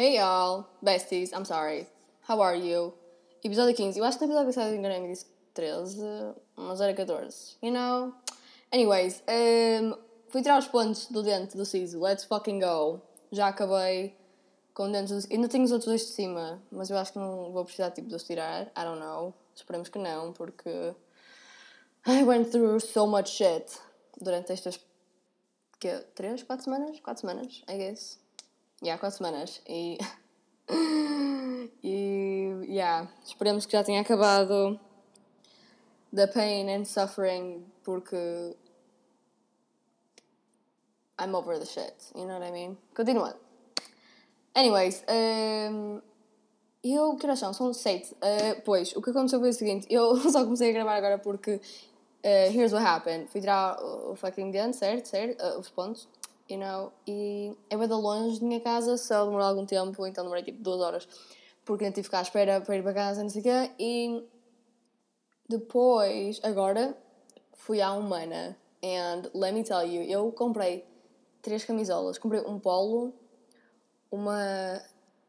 Hey y'all, besties, I'm sorry. How are you? Episódio 15. Eu acho que no episódio passado enganei-me disse 13, mas era 14. You know? Anyways, um, fui tirar os pontos do dente do siso. Let's fucking go. Já acabei com dentes do Ainda tenho os outros dois de cima, mas eu acho que não vou precisar tipo, de os tirar. I don't know. Esperemos que não, porque I went through so much shit durante estas que 3, 4 semanas? 4 semanas, I guess. Yeah, 4 semanas. E. e. Yeah, esperemos que já tenha acabado the pain and suffering porque. I'm over the shit, you know what I mean? Continuando. Anyways, um, eu. Que horas são? São 7. Uh, pois, o que aconteceu foi o seguinte: eu só comecei a gravar agora porque. Uh, here's what happened. Fui tirar o, o fucking dente, certo? certo? Uh, os pontos you know, e é bem longe da minha casa, só demorou algum tempo, então demorei tipo duas horas, porque tive que ficar à espera para ir para casa, não sei o quê, e depois, agora, fui à Humana, and let me tell you, eu comprei três camisolas, comprei um polo, uma,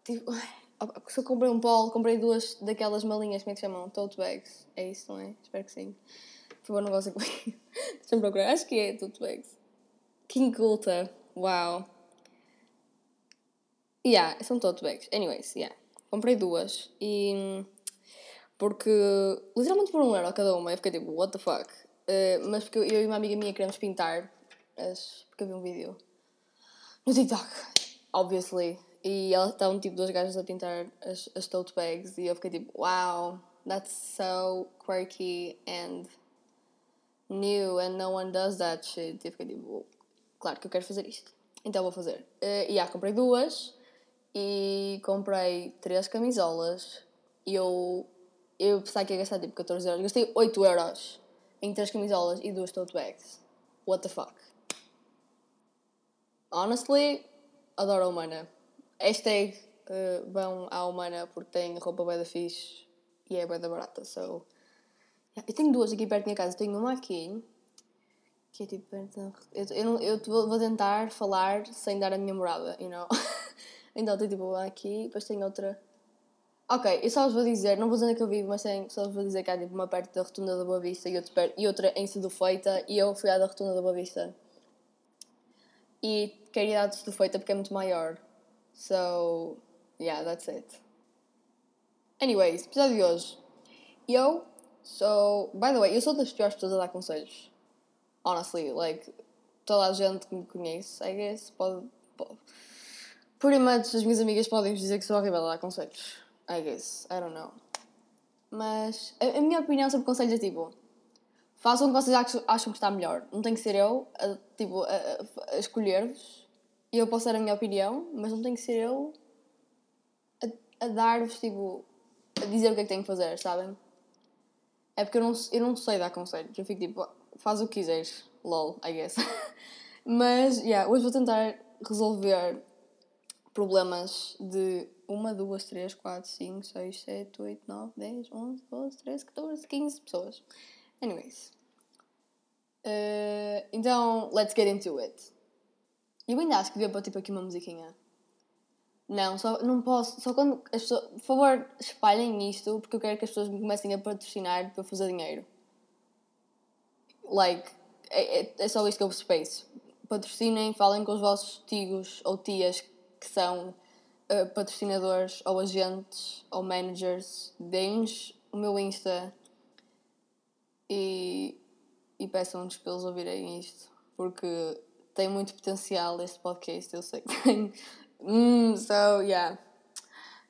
tipo, se eu comprei um polo, comprei duas daquelas malinhas, como é que chamam? Tote bags, é isso, não é? Espero que sim. Favor, não gosto de... Deixa-me procurar, acho que é tote bags. King Gulta. Uau. Yeah, são tote bags. Anyways, yeah. Comprei duas e. Porque. Literalmente por um euro cada uma. Eu fiquei tipo, what the fuck? Uh, mas porque eu e uma amiga minha queremos pintar. As, porque havia um vídeo no TikTok, obviously. E ela estavam tipo duas gajas a pintar as, as tote bags. E eu fiquei tipo, wow, that's so quirky and new and no one does that shit. E eu fiquei tipo, claro que eu quero fazer isto. Então vou fazer. Uh, e yeah, comprei duas e comprei três camisolas. E eu, eu pensava que ia gastar tipo 14 euros. Gastei 8 euros em três camisolas e duas tote bags. What the fuck? Honestly, adoro a Humana. Hashtag uh, vão à Humana porque tem roupa bem da fixe e é bem da barata. So, yeah. Eu tenho duas aqui perto da minha casa. Tenho uma aqui que é tipo. Eu, eu, eu vou tentar falar sem dar a minha morada, you know? então tem tipo aqui, depois tem outra. Ok, eu só vos vou dizer, não vou dizer onde é que eu vivo, mas só vos vou dizer que há tipo uma perto da Rotunda da Boa Vista e outra, perto, e outra em Cedo Feita e eu fui à da Rotunda da Boa Vista. E queria ir à Feita porque é muito maior. So, yeah, that's it. Anyways, episódio de hoje. Eu sou. By the way, eu sou das piores pessoas a dar conselhos honestly, like, toda a gente que me conhece, I guess, pode, pode. Pretty much as minhas amigas podem dizer que sou horrível a dar conselhos. I guess, I don't know. Mas a, a minha opinião sobre conselhos é tipo: façam o que vocês acham que está melhor. Não tem que ser eu a, tipo, a, a escolher-vos. Eu posso dar a minha opinião, mas não tem que ser eu a, a dar-vos, tipo, a dizer o que é que tenho que fazer, sabem? É porque eu não, eu não sei dar conselhos. Eu fico tipo, faz o que quiseres. LOL, I guess. Mas, yeah, hoje vou tentar resolver problemas de 1, 2, 3, 4, 5, 6, 7, 8, 9, 10, 11, 12, 13, 14, 15 pessoas. Anyways. Uh, então, let's get into it. Eu ainda acho que devia pôr tipo aqui uma musiquinha. Não, só, não posso. Só quando as pessoas. Por favor, espalhem isto porque eu quero que as pessoas me comecem a patrocinar para fazer dinheiro. Like, é, é, é só isto que eu vos peço. Patrocinem, falem com os vossos tios ou tias que são uh, patrocinadores ou agentes ou managers. Deem-nos o meu Insta e, e peçam-nos para eles ouvirem isto. Porque tem muito potencial este podcast, eu sei que tem. Mm, so, yeah.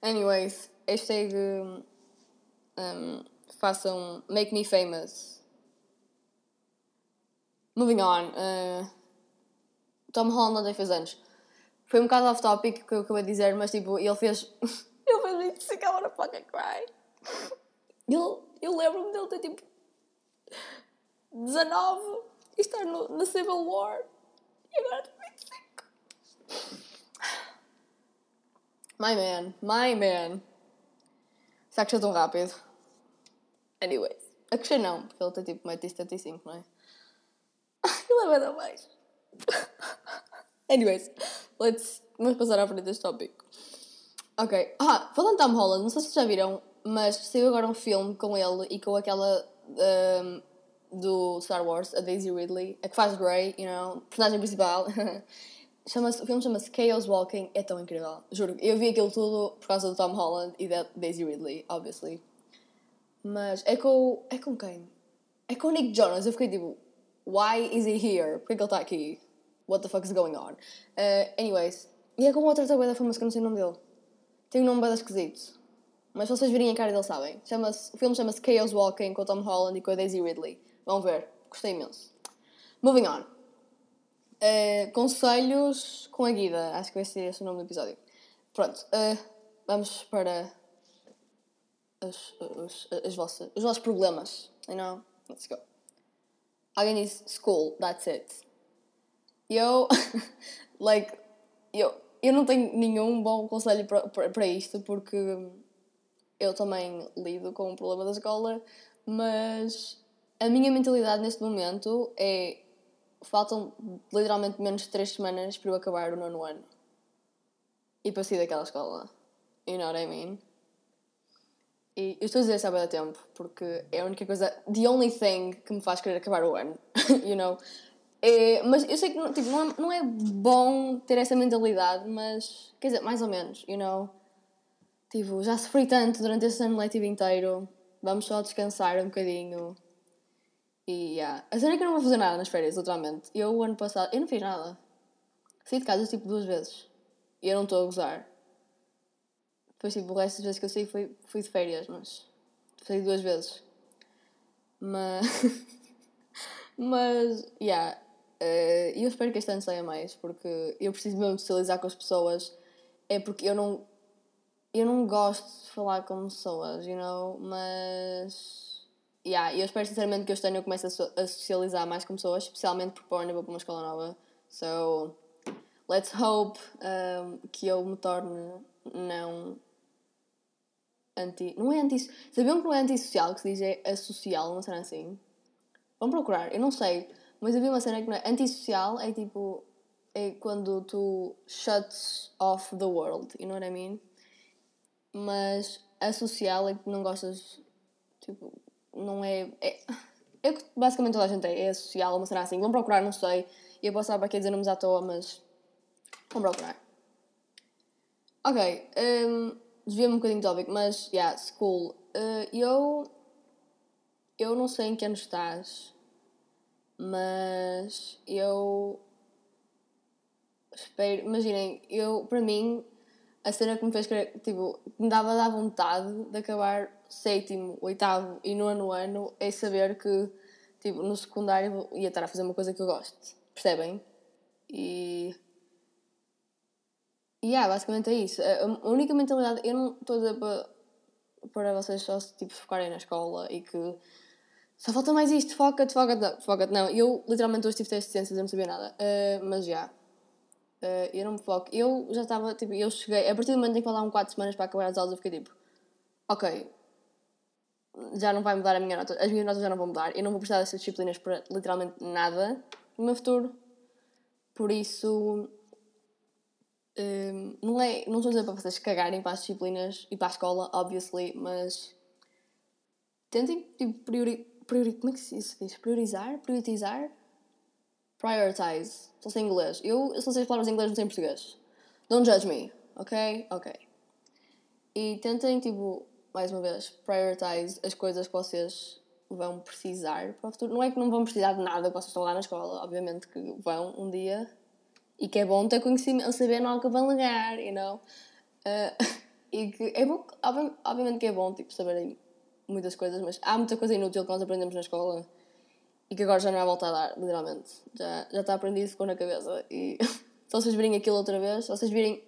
Anyways, hashtag um, façam Make Me Famous Moving on. Uh, Tom Holland ontem fez anos. Foi um bocado off topic que eu acabei de dizer, mas tipo, ele fez. ele fez muito sick, I wanna fucking cry. Ele, eu lembro-me dele ter tipo. 19 e estar no, na Civil War. E agora tem 25. My man, my man. Será que tão rápido? Anyways. A crescer não, porque ele tem tipo 1,75m, não é? Ele é mais. Anyways, let's, vamos passar à frente deste tópico. Ok. Ah, falando de Tom Holland, não sei se já viram, mas saiu agora um filme com ele e com aquela um, do Star Wars, a Daisy Ridley, a que faz Grey, you know, personagem principal. chama o filme chama-se Chaos Walking, é tão incrível, juro. Eu vi aquilo tudo por causa do Tom Holland e da Daisy Ridley, obviously. Mas é com. É com quem? É com o Nick Jonas. Eu fiquei tipo, why is he here? Porquê que ele está aqui? What the fuck is going on? Uh, anyways, e é com outra tabela famosa que eu não sei o nome dele. Tem um nome bem esquisito. Mas se vocês virem a cara dele, sabem. Chama o filme chama-se Chaos Walking com o Tom Holland e com a Daisy Ridley. Vão ver. Gostei imenso. Moving on. Uh, conselhos com a Guida. Acho que vai ser esse o nome do episódio. Pronto. Uh, vamos para as vossas, os vossos problemas. You know? Let's go. Alguém disse school. That's it. Eu... like... Eu, eu não tenho nenhum bom conselho para isto porque eu também lido com o problema da escola, mas a minha mentalidade neste momento é faltam literalmente menos de 3 semanas para eu acabar o nono ano e para sair daquela escola. You know what I mean? E eu estou a dizer isso há tempo porque é a única coisa, the only thing que me faz querer acabar o ano, you know? É, mas eu sei que tipo, não, é, não é bom ter essa mentalidade, mas quer dizer, mais ou menos, you know? Tipo, já sofri tanto durante esse ano letivo inteiro, vamos só descansar um bocadinho. E yeah. A sério é que eu não vou fazer nada nas férias, literalmente. Eu, o ano passado, eu não fiz nada. Saí de casa tipo duas vezes. E eu não estou a gozar. Depois, tipo, o resto das vezes que eu saí foi, fui de férias, mas. Saí duas vezes. Mas. mas, yeah. Uh, eu espero que este ano saia mais, porque eu preciso mesmo socializar com as pessoas. É porque eu não. Eu não gosto de falar com pessoas, you know? Mas. Yeah, eu espero sinceramente que este ano eu comece a, so a socializar mais com pessoas, especialmente porque para vou para uma escola nova. So. Let's hope um, que eu me torne não anti. Não é anti. Sabiam que não é antissocial, que se diz é asocial, não será assim? Vamos procurar, eu não sei. Mas havia uma cena que não é. Antissocial é tipo. É quando tu shuts off the world, you know what I mean? Mas asocial é que não gostas. Tipo, não é. É, é que basicamente toda a gente é. É social, uma cena assim. Vamos procurar, não sei. E eu posso estar para aqui dizer nomes à toa, mas. Vamos procurar. Ok. Um, Desvia-me um bocadinho do tópico, mas. Yeah, school. Uh, eu. Eu não sei em que ano estás mas eu espero, imaginem, eu para mim a cena que me fez querer, tipo, me dava da vontade de acabar sétimo, oitavo e nono ano é saber que tipo, no secundário ia estar a fazer uma coisa que eu gosto, percebem? E e yeah, basicamente é isso. A única mentalidade, eu não estou a dizer para, para vocês só tipo, focarem na escola e que só falta mais isto, foca-te, foca-te, foca-te. Não, eu literalmente hoje tive teste de ciências, eu não sabia nada. Uh, mas já. Uh, eu não me foco. Eu já estava, tipo, eu cheguei, a partir do momento em que faltavam 4 semanas para acabar as aulas, eu fiquei tipo, ok, já não vai mudar a minha nota, as minhas notas já não vão mudar, eu não vou precisar dessas disciplinas para literalmente nada no meu futuro. Por isso, um, não, é, não estou a dizer para vocês cagarem para as disciplinas e para a escola, obviously, mas tentem tipo, priori priori, como é que se diz? Priorizar? Prioritizar? Prioritize. Só sei inglês. Eu, eu só sei as palavras em inglês, não sei em português. Don't judge me, ok? Ok. E tentem, tipo, mais uma vez, prioritize as coisas que vocês vão precisar para o futuro. Não é que não vão precisar de nada que vocês estão lá na escola, obviamente que vão um dia e que é bom ter conhecimento, saber não que vão ligar, you know? Uh, e que é bom, obviamente que é bom, tipo, saberem muitas coisas, mas há muita coisa inútil que nós aprendemos na escola e que agora já não há volta a dar, literalmente. Já, já está aprendido, ficou na cabeça. E se vocês virem aquilo outra vez, se vocês virem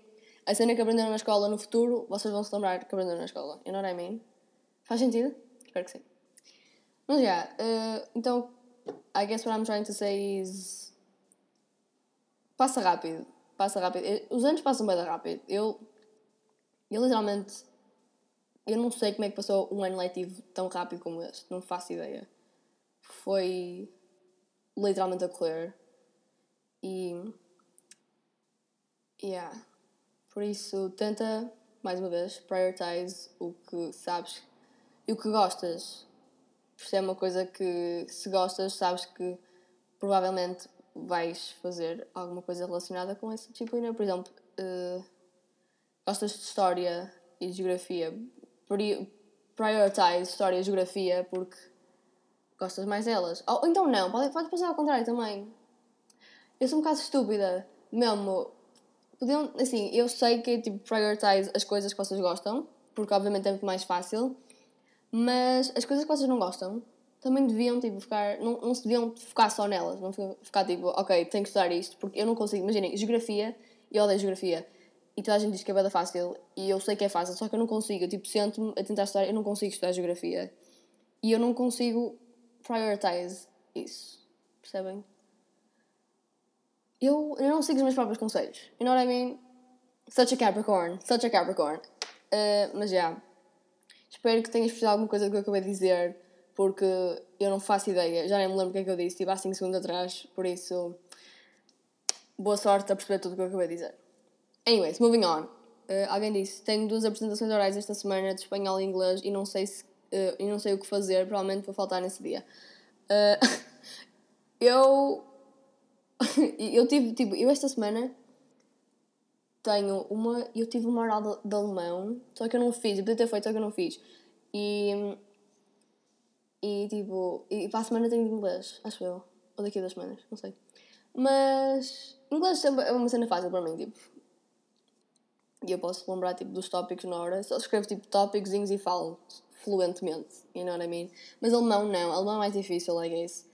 a cena que aprenderam na escola no futuro, vocês vão se lembrar que aprenderam na escola. You know what I mean? Faz sentido? Espero que sim. Mas já, yeah, uh, então, I guess what I'm trying to say is. Passa rápido. Passa rápido. Os anos passam bem rápido. Eu. Eu literalmente eu não sei como é que passou um ano letivo tão rápido como este, não faço ideia. Foi literalmente a correr. E. Yeah. Por isso, tenta mais uma vez, prioritize o que sabes e o que gostas. Por isso é uma coisa que, se gostas, sabes que provavelmente vais fazer alguma coisa relacionada com essa disciplina. Por exemplo, uh, gostas de história e geografia, prioritize história e geografia porque gostas mais delas. Ou então não, pode, pode passar ao contrário também. Eu sou um bocado estúpida, mesmo. Podiam, assim, eu sei que tipo, prioritize as coisas que vocês gostam, porque obviamente é muito mais fácil, mas as coisas que vocês não gostam também deviam tipo, ficar. Não, não se deviam focar só nelas, não ficar tipo, ok, tenho que estudar isto, porque eu não consigo. Imaginem, geografia, eu odeio geografia e toda a gente diz que é bem fácil e eu sei que é fácil, só que eu não consigo. Eu tipo, sento-me a tentar estudar, eu não consigo estudar geografia e eu não consigo prioritize isso. Percebem? Eu, eu não sigo os meus próprios conselhos. You know what I mean? Such a Capricorn. Such a Capricorn. Uh, mas já. Yeah. Espero que tenhas percebido alguma coisa do que eu acabei de dizer, porque eu não faço ideia. Já nem me lembro o que é que eu disse, tipo há 5 segundos atrás, por isso. Boa sorte a perceber tudo o que eu acabei de dizer. Anyways, moving on. Uh, alguém disse: Tenho duas apresentações orais esta semana de espanhol e inglês e não sei, se, uh, e não sei o que fazer, provavelmente vou faltar nesse dia. Uh, eu. eu tive, tipo, eu esta semana tenho uma. Eu tive uma oral de, de alemão, só que eu não fiz, eu podia ter feito, só que eu não fiz. E. E tipo. E para a semana tenho inglês, acho eu. Ou daqui a duas semanas, não sei. Mas. Inglês é uma cena fácil para mim, tipo e eu posso lembrar tipo, dos tópicos na hora, só escrevo tipo tópicos e falo fluentemente, you know what I mean? Mas alemão não, alemão é mais difícil, I guess.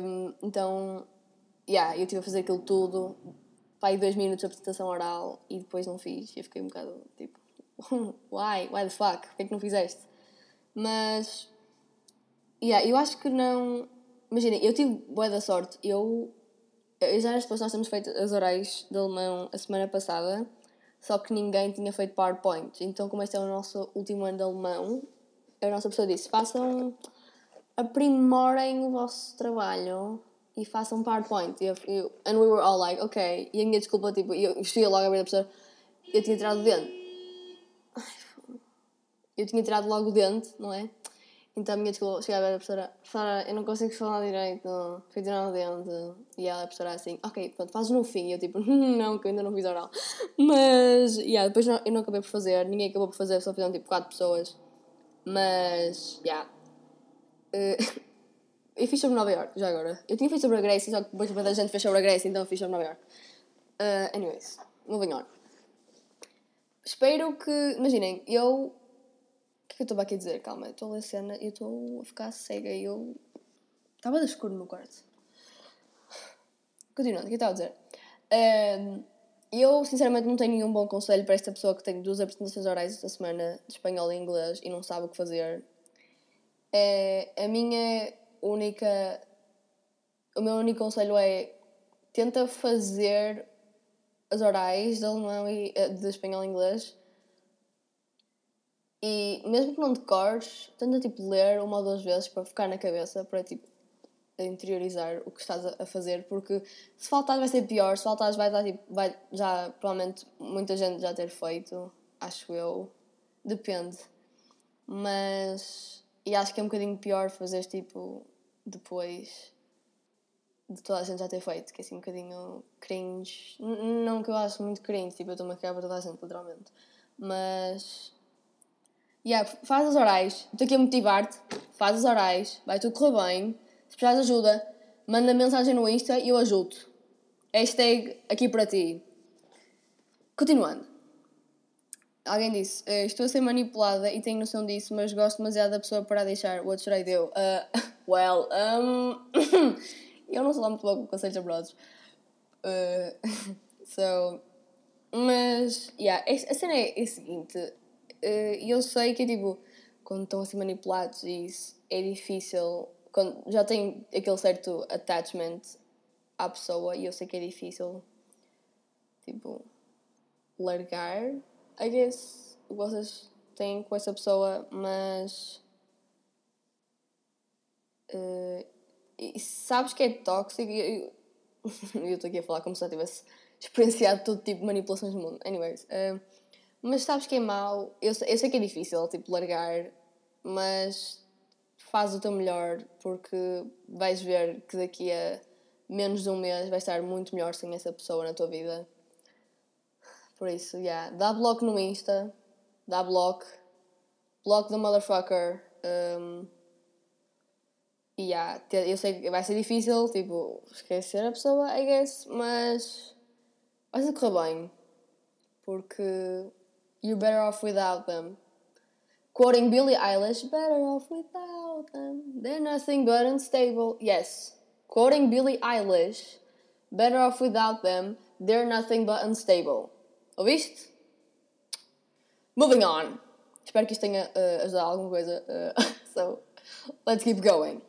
Um, então, yeah, eu estive a fazer aquilo tudo, pai, dois minutos de apresentação oral e depois não fiz. E eu fiquei um bocado tipo, why? Why the fuck? Porquê é que não fizeste? Mas, yeah, eu acho que não. Imagina, eu tive boa da sorte, eu. Eu já depois nós temos feito as orais de alemão a semana passada só que ninguém tinha feito PowerPoint. Então, como este é o nosso último ano de alemão, a nossa pessoa disse: façam, aprimorem o vosso trabalho e façam PowerPoint. E eu, eu, and we were all like, ok. E a minha desculpa, tipo, eu vestia logo a ver da pessoa, eu tinha tirado o dente. Eu tinha tirado logo o dente, não é? Então a minha desculpa chegava a professora, Sara, eu não consigo falar direito, fui tirar o dente. E ela, a professora, assim, ok, pronto, fazes no fim. E eu, tipo, não, que eu ainda não fiz oral. Mas, yeah, depois não, eu não acabei por fazer, ninguém acabou por fazer, só fizeram tipo 4 pessoas. Mas, yeah. Uh, eu fiz sobre Nova York, já agora. Eu tinha feito sobre a Grécia, só que depois a gente fez sobre a Grécia, então eu fiz sobre Nova York. Uh, anyways, moving on. Espero que, imaginem, eu que é que eu estou aqui a dizer? Calma, eu estou a ler cena e estou a ficar cega e eu. Estava de escuro no meu quarto. Continuando, o que eu estava a dizer? Um, eu, sinceramente, não tenho nenhum bom conselho para esta pessoa que tem duas apresentações orais esta semana de espanhol e inglês e não sabe o que fazer. É, a minha única. O meu único conselho é tenta fazer as orais de alemão e eh, de espanhol e inglês e mesmo que não decores, tenta tipo ler uma ou duas vezes para ficar na cabeça, para tipo interiorizar o que estás a fazer, porque se faltar vai ser pior, se faltar vai dar tipo, vai já provavelmente muita gente já ter feito, acho eu. Depende. Mas e acho que é um bocadinho pior fazer tipo depois de toda a gente já ter feito, que é assim um bocadinho cringe. Não que eu acho muito cringe, tipo, eu estou-me a cagar para toda a gente, literalmente. Mas Yeah, faz as orais. Estou aqui a motivar-te. Faz as orais. Vai tudo correr bem. Se precisares de ajuda, manda mensagem no Insta e eu ajudo. Hashtag aqui para ti. Continuando. Alguém disse: eh, Estou a ser manipulada e tenho noção disso, mas gosto demasiado da pessoa para deixar. What should I do? Uh, well, um, eu não sou lá muito boa com conselhos abroados. Uh, so, mas, yeah, a cena é, é a seguinte: e eu sei que, tipo, quando estão assim manipulados e isso é difícil, quando já tem aquele certo attachment à pessoa e eu sei que é difícil, tipo, largar, I guess, o que vocês têm com essa pessoa, mas. Uh, sabes que é tóxico? Eu estou aqui a falar como se eu tivesse experienciado todo tipo de manipulações no mundo. Anyways. Uh, Mas sabes que é mau? Eu, eu sei que é difícil, tipo, largar, mas faz o teu melhor porque vais ver que daqui a menos de um mês vais estar muito melhor sem essa pessoa na tua vida. Por isso, yeah. Dá bloco no Insta, dá bloco, bloco the motherfucker. Um, e yeah, eu sei que vai ser difícil, tipo, esquecer a pessoa, I guess, mas vai ser correr bem. Porque you're better off without them. Quoting Billie Eilish, better off without them. They're nothing but unstable. Yes. Quoting Billie Eilish, better off without them. They're nothing but unstable. Ouviste? Moving on. Espero que isto tenha uh, ajudado alguma coisa. Uh, so, let's keep going.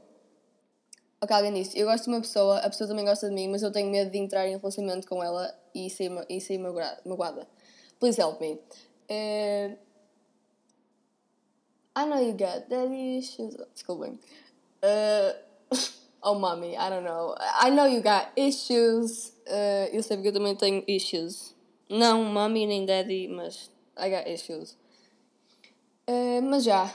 Ok, alguém disse, eu gosto de uma pessoa, a pessoa também gosta de mim, mas eu tenho medo de entrar em relacionamento com ela e sair, e sair magoada. Please help me. Uh, I know you got daddy issues. Desculpem. Uh, oh, mommy, I don't know. I know you got issues. Uh, eu sei que eu também tenho issues. Não mommy nem daddy, mas I got issues. Uh, mas já.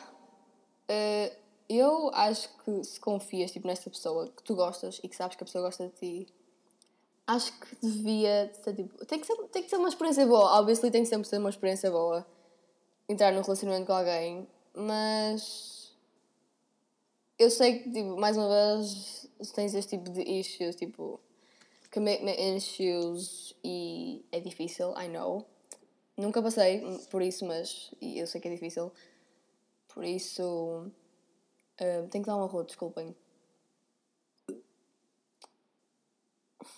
Uh, eu acho que se confias tipo, nesta pessoa que tu gostas e que sabes que a pessoa gosta de ti, acho que devia ser tipo. Tem que ser, tem que ser uma experiência boa. Obviously, tem que sempre ser uma experiência boa entrar num relacionamento com alguém, mas. Eu sei que, tipo, mais uma vez, tens este tipo de issues, tipo. Commitment issues e é difícil, I know. Nunca passei por isso, mas eu sei que é difícil. Por isso. Uh, tenho que dar um arroz, desculpem.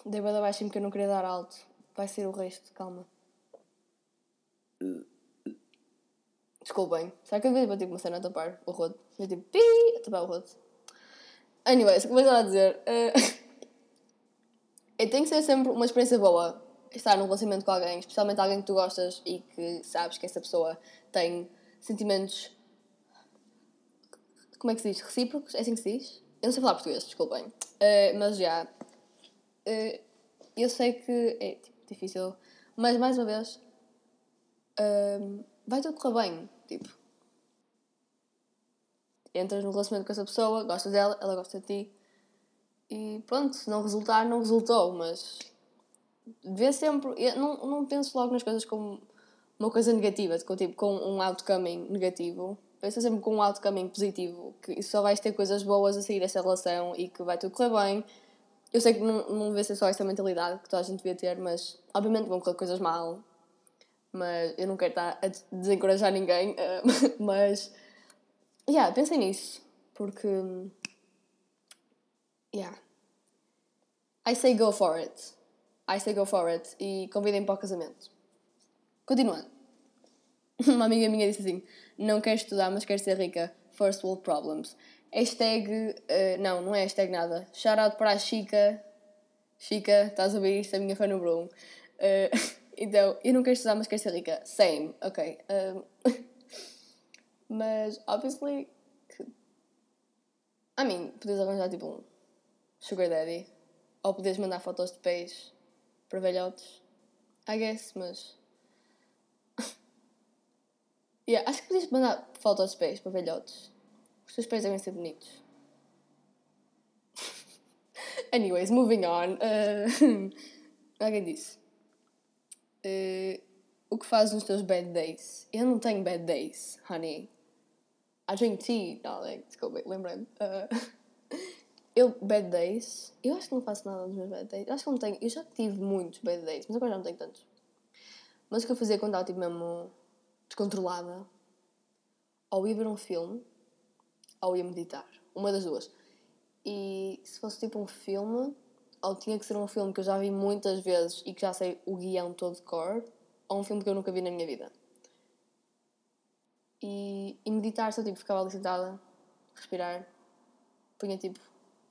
Dei bada baixinho porque eu não queria dar alto. Vai ser o resto, calma. Desculpem. Será que eu devia bater uma cena a tapar o rodo? Eu tipo, pi, a tapar o rodo. Anyways, como eu estava a dizer, uh, eu tenho que ser sempre uma experiência boa estar num relacionamento com alguém, especialmente alguém que tu gostas e que sabes que essa pessoa tem sentimentos como é que se diz? Recíprocos? É assim que se diz? Eu não sei falar português, desculpem. Uh, mas já. Eu sei que é tipo, difícil, mas mais uma vez. Uh, vai tudo correr bem. Tipo. Entras num relacionamento com essa pessoa, gostas dela, ela gosta de ti. E pronto, se não resultar, não resultou, mas. Vê sempre. Eu não, não penso logo nas coisas como uma coisa negativa, com, tipo, com um outcoming negativo pensa sempre com um caminho positivo, que só vais ter coisas boas a sair desta relação e que vai tudo correr bem. Eu sei que não, não deve ser só esta mentalidade que toda a gente devia ter, mas obviamente vão correr coisas mal. Mas eu não quero estar a desencorajar ninguém, uh, mas. Yeah, pensem nisso, porque. Yeah. I say go for it. I say go for it. E convidem para o casamento. Continuando. Uma amiga minha disse assim: Não quero estudar, mas quero ser rica. First world problems. Hashtag. Uh, não, não é hashtag nada. Shout out para a Chica. Chica, estás a ouvir isto? A minha fã número 1. Um. Uh, então, eu não quero estudar, mas quero ser rica. Same, ok. Um, mas, obviously. I mean, podes arranjar tipo um Sugar Daddy. Ou podes mandar fotos de peixe para velhotes. I guess, mas Yeah, acho que podias mandar fotos aos pés para velhotes. Os teus pés devem ser bonitos. Anyways, moving on. Uh, alguém disse. Uh, o que fazes nos teus bad days? Eu não tenho bad days, honey. I drink tea, darling. Desculpa, lembrei-me. Uh, eu, bad days. Eu acho que não faço nada nos meus bad days. Eu acho que não tenho. Eu já tive muitos bad days, mas agora já não tenho tantos. Mas o que eu fazia quando estava tipo mesmo descontrolada, ou ia ver um filme, ou ia meditar. Uma das duas. E se fosse tipo um filme, ou tinha que ser um filme que eu já vi muitas vezes e que já sei o guião todo de cor, ou um filme que eu nunca vi na minha vida. E, e meditar, só tipo, ficava ali sentada, respirar, punha tipo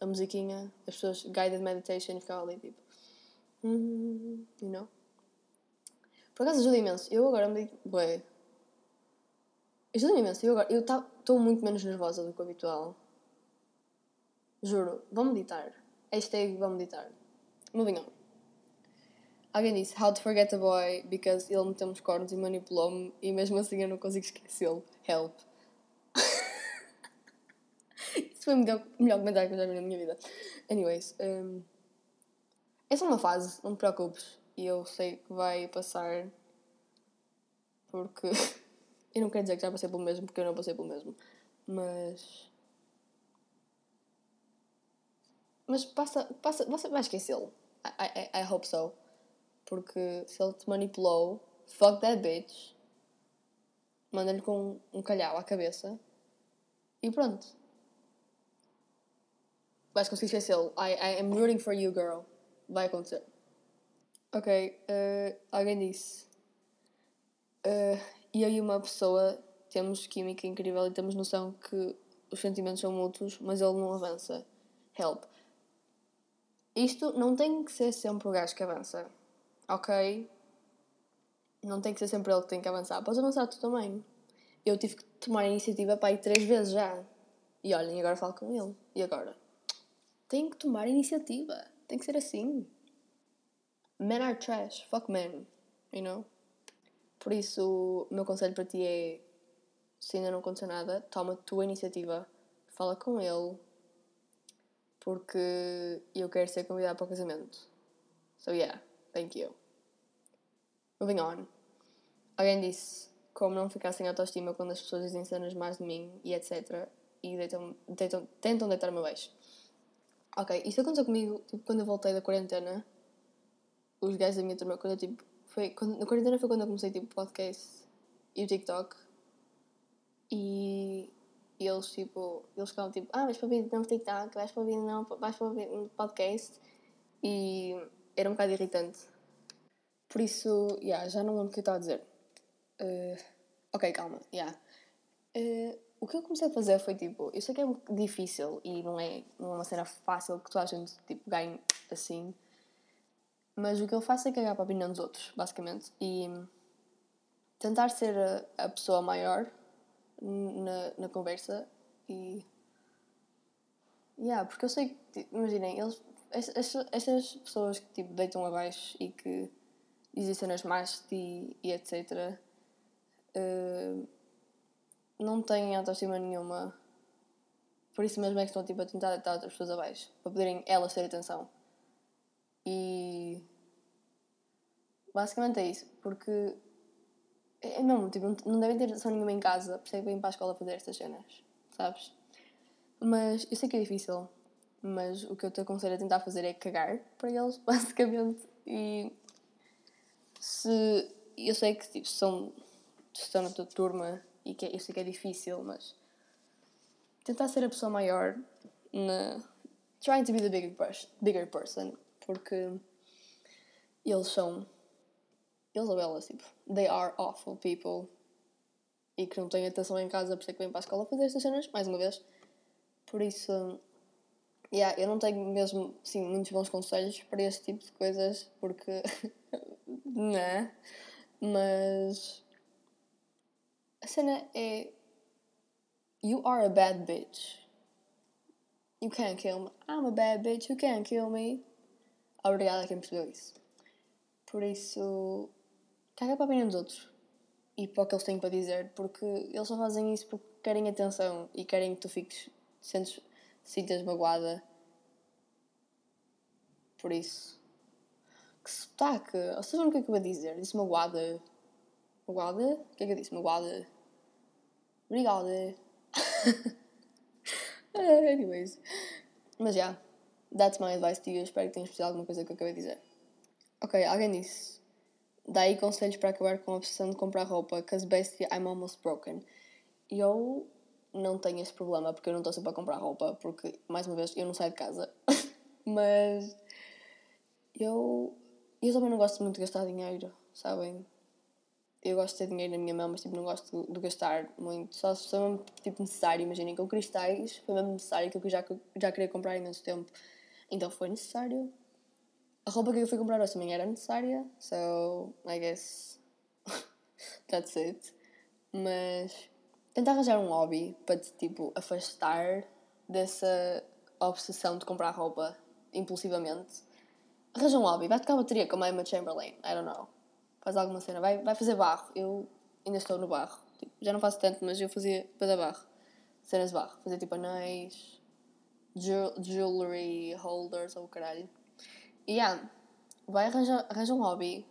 a musiquinha, as pessoas guided meditation e ficava ali tipo. Mm, you know? Por acaso ajuda imenso. Eu agora medito. Bué, Ajuda-me imenso. Eu agora estou muito menos nervosa do que o habitual. Juro. Vão meditar. Hashtag vão meditar. Moving on. Alguém disse How to forget a boy because ele meteu-me os cornos e manipulou-me e mesmo assim eu não consigo esquecê-lo. Help. Isso foi o melhor, melhor comentário que eu já vi na minha vida. Anyways, um, é só uma fase, não te preocupes. E eu sei que vai passar porque eu não quero dizer que já passei pelo mesmo porque eu não passei pelo mesmo. Mas. Mas passa, passa, você vai esquecê-lo. I, I, I hope so. Porque se ele te manipulou, fuck that bitch. Manda-lhe com um calhau à cabeça. E pronto. Vais conseguir esquecê-lo. I, I am rooting for you, girl. Vai acontecer. Ok. Uh, alguém disse. Uh, eu e uma pessoa temos química incrível e temos noção que os sentimentos são mútuos, mas ele não avança. Help. Isto não tem que ser sempre o gajo que avança ok, não tem que ser sempre ele que tem que avançar, podes avançar tu também. Eu tive que tomar a iniciativa para ir três vezes já. E olhem, agora falo com ele. E agora? Tem que tomar a iniciativa. Tem que ser assim. Men are trash. Fuck men. You know? Por isso, o meu conselho para ti é: se ainda não aconteceu nada, toma a tua iniciativa. Fala com ele. Porque eu quero ser convidada para o casamento. So, yeah. Thank you. Moving on. Alguém disse como não ficar sem autoestima quando as pessoas dizem cenas mais de mim e etc. E deitam, deitam, tentam deitar-me abaixo. Ok, isto aconteceu comigo tipo, quando eu voltei da quarentena. Os gajos da minha turma, quando eu tipo. Foi, quando, na quarentena foi quando eu comecei tipo podcast e o TikTok. E, e eles tipo. Eles ficavam tipo, ah, vais para ouvir no TikTok, vais para ouvir não, vais para no podcast. E era um bocado irritante por isso, yeah, já não lembro o que eu estava a dizer. Uh, ok, calma, yeah. Uh, o que eu comecei a fazer foi tipo, eu sei que é difícil e não é, não é uma cena fácil que toda a gente tipo, ganhe assim, mas o que eu faço é cagar para a opinião dos outros, basicamente, e tentar ser a, a pessoa maior na, na conversa e. Yeah, porque eu sei que, imaginem, eles, estas pessoas que tipo, deitam abaixo e que dizem cenas más ti e etc. Uh, não têm autoestima nenhuma. Por isso mesmo é que estão tipo, a tentar deitar outras pessoas abaixo. Para poderem elas ter atenção. E. Basicamente é isso. Porque. É, é mesmo, tipo, não devem ter atenção nenhuma em casa. Por isso que para a escola fazer estas cenas. Sabes? Mas eu sei que é difícil. Mas o que eu te aconselho a tentar fazer é cagar para eles, basicamente. E se. Eu sei que tipo, são, estão na tua turma e que é, eu sei que é difícil, mas. Tentar ser a pessoa maior na. Trying to be the bigger, bigger person. Porque. Eles são. Eles ou elas, tipo. They are awful people. E que não têm atenção em casa, por isso é que vêm para a escola fazer estas cenas, mais uma vez. Por isso. Yeah, eu não tenho mesmo, sim, muitos bons conselhos para este tipo de coisas, porque né? Mas a cena é You are a bad bitch. You can't kill me. I'm a bad bitch, you can't kill me. Obrigada a quem percebeu isso. Por isso, caga para a opinião dos outros e para o que eles têm para dizer, porque eles só fazem isso porque querem atenção e querem que tu fiques, sentes, sintas magoada. Por isso, que sotaque! Ou seja, o que é que eu vou dizer? Disse magoada. Magoada? O que é que eu disse? Magoada. Obrigada. Anyways. Mas já. Yeah, that's my advice to you. Espero que tenhas percebido alguma coisa que eu acabei de dizer. Ok, alguém disse. Daí conselhos para acabar com a obsessão de comprar roupa. Cause bestie, I'm almost broken. Eu não tenho esse problema porque eu não estou sempre a comprar roupa. Porque, mais uma vez, eu não saio de casa. Mas eu eu também não gosto muito de gastar dinheiro, sabem? Eu gosto de ter dinheiro na minha mão, mas tipo, não gosto de, de gastar muito. Só se for tipo, necessário. Imaginem, com cristais foi mesmo necessário, que eu já, já queria comprar há imenso tempo. Então foi necessário. A roupa que eu fui comprar hoje também era necessária, so I guess that's it. Mas tentar arranjar um hobby para te tipo afastar dessa obsessão de comprar roupa impulsivamente arranja um hobby, vai tocar bateria como a Emma Chamberlain, I don't know. Faz alguma cena, vai, vai fazer barro. Eu ainda estou no barro. Tipo, já não faço tanto, mas eu fazia para barro. Cenas de barro. Fazia tipo anéis, jewelry holders ou caralho. Yeah, vai arranjar arranja um hobby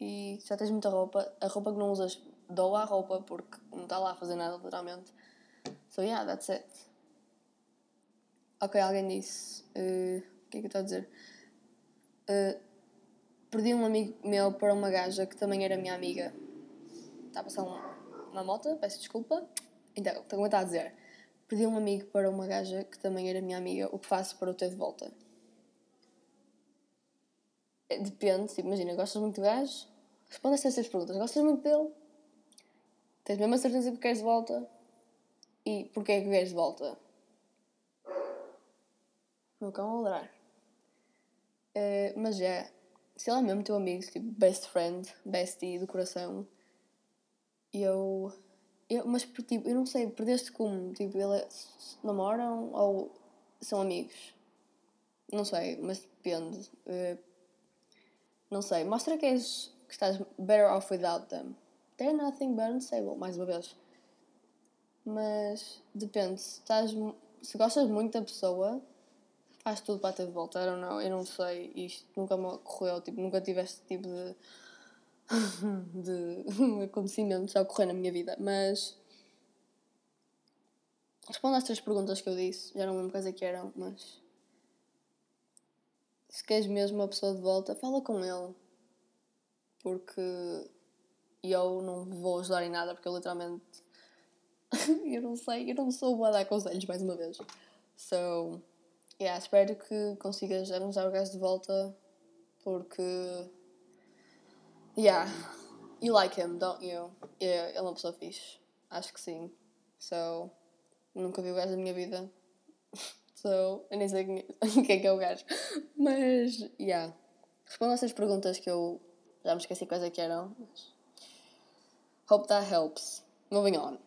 e já tens muita roupa. A roupa que não usas, doa a roupa porque não está lá a fazer nada, literalmente. So yeah, that's it. Ok, alguém disse. Uh, o que é que eu estou a dizer? Uh, perdi um amigo meu para uma gaja que também era minha amiga. Está a passar um, uma moto, peço desculpa. Então, como eu estava a dizer, perdi um amigo para uma gaja que também era minha amiga. O que faço para o ter de volta? É, depende, tipo, imagina, gostas muito do gajo? Responde estas perguntas. Gostas muito dele? Tens mesmo a certeza que queres de volta? E porquê é que queres de volta? Meu cão a ladrar. Uh, mas é, se ele é mesmo teu amigo, tipo, best friend, bestie do coração, eu. eu mas, tipo, eu não sei, perdeste como? Tipo, ele é, namoram ou são amigos? Não sei, mas depende. Uh, não sei, mostra que, és, que estás better off without them. They're nothing but unstable, mais uma vez. Mas depende, se, estás, se gostas muito da pessoa, faz tudo para ter de volta. I don't know, eu não sei, isto nunca me ocorreu, tipo, nunca tive este tipo de, de acontecimentos a ocorrer na minha vida, mas respondo às três perguntas que eu disse, já não lembro quais é que eram, mas se queres mesmo uma pessoa de volta, fala com ele. Porque eu não vou ajudar em nada, porque eu literalmente. eu não sei, eu não sou a dar conselhos, mais uma vez. So, yeah, espero que consigas arranjar o gajo de volta, porque. Yeah, you like him, don't you? Yeah, ele é uma pessoa fixe. Acho que sim. So, nunca vi o gajo da minha vida. So, eu nem sei quem é que é o gajo. Mas, yeah. Respondo a essas perguntas que eu já me esqueci quais é que eram. Mas... Hope that helps. Moving on.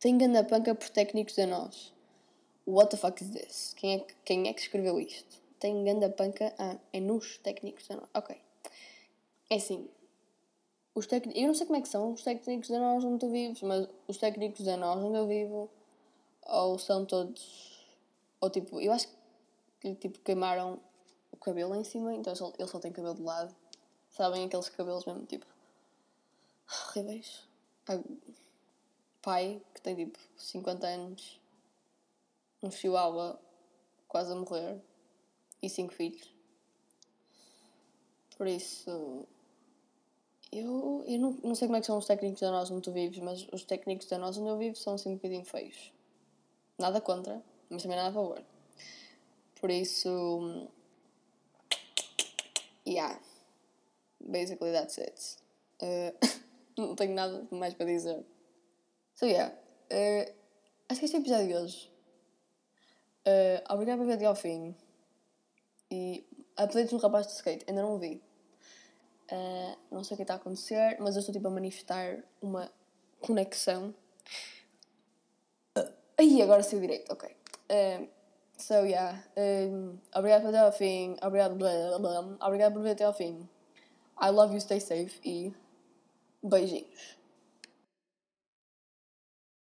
Tem ganda panca por técnicos de nós. What the fuck is this? Quem é, que, quem é que escreveu isto? Tem ganda panca. Ah, é nos técnicos de nós. Ok. É assim. Os técnicos. Eu não sei como é que são os técnicos de nós onde tu vives, mas os técnicos de nós onde eu vivo ou são todos ou tipo, eu acho que tipo, queimaram o cabelo em cima, então ele só, tem cabelo de lado. Sabem aqueles cabelos mesmo tipo horríveis. Pai que tem tipo 50 anos, um chihuahua quase a morrer e cinco filhos. Por isso, eu, eu não, não sei como é que são os técnicos da nós onde tu vives, mas os técnicos da nós onde eu vivo são assim um bocadinho feios. Nada contra, mas também nada a favor. Por isso. Yeah. Basically, that's it. Uh, não tenho nada mais para dizer. So, yeah. Uh, acho que este é o episódio de hoje. Uh, obrigado por ver até ao fim. E apelidos do rapaz de skate, ainda não vi. Uh, não sei o que está a acontecer, mas eu estou tipo a manifestar uma conexão. Aí, agora sei o direito, ok. Um, so, yeah. Um, obrigado por até ao fim. Obrigado, blá, blá, blá. obrigado por ver até ao fim. I love you, stay safe e beijinhos.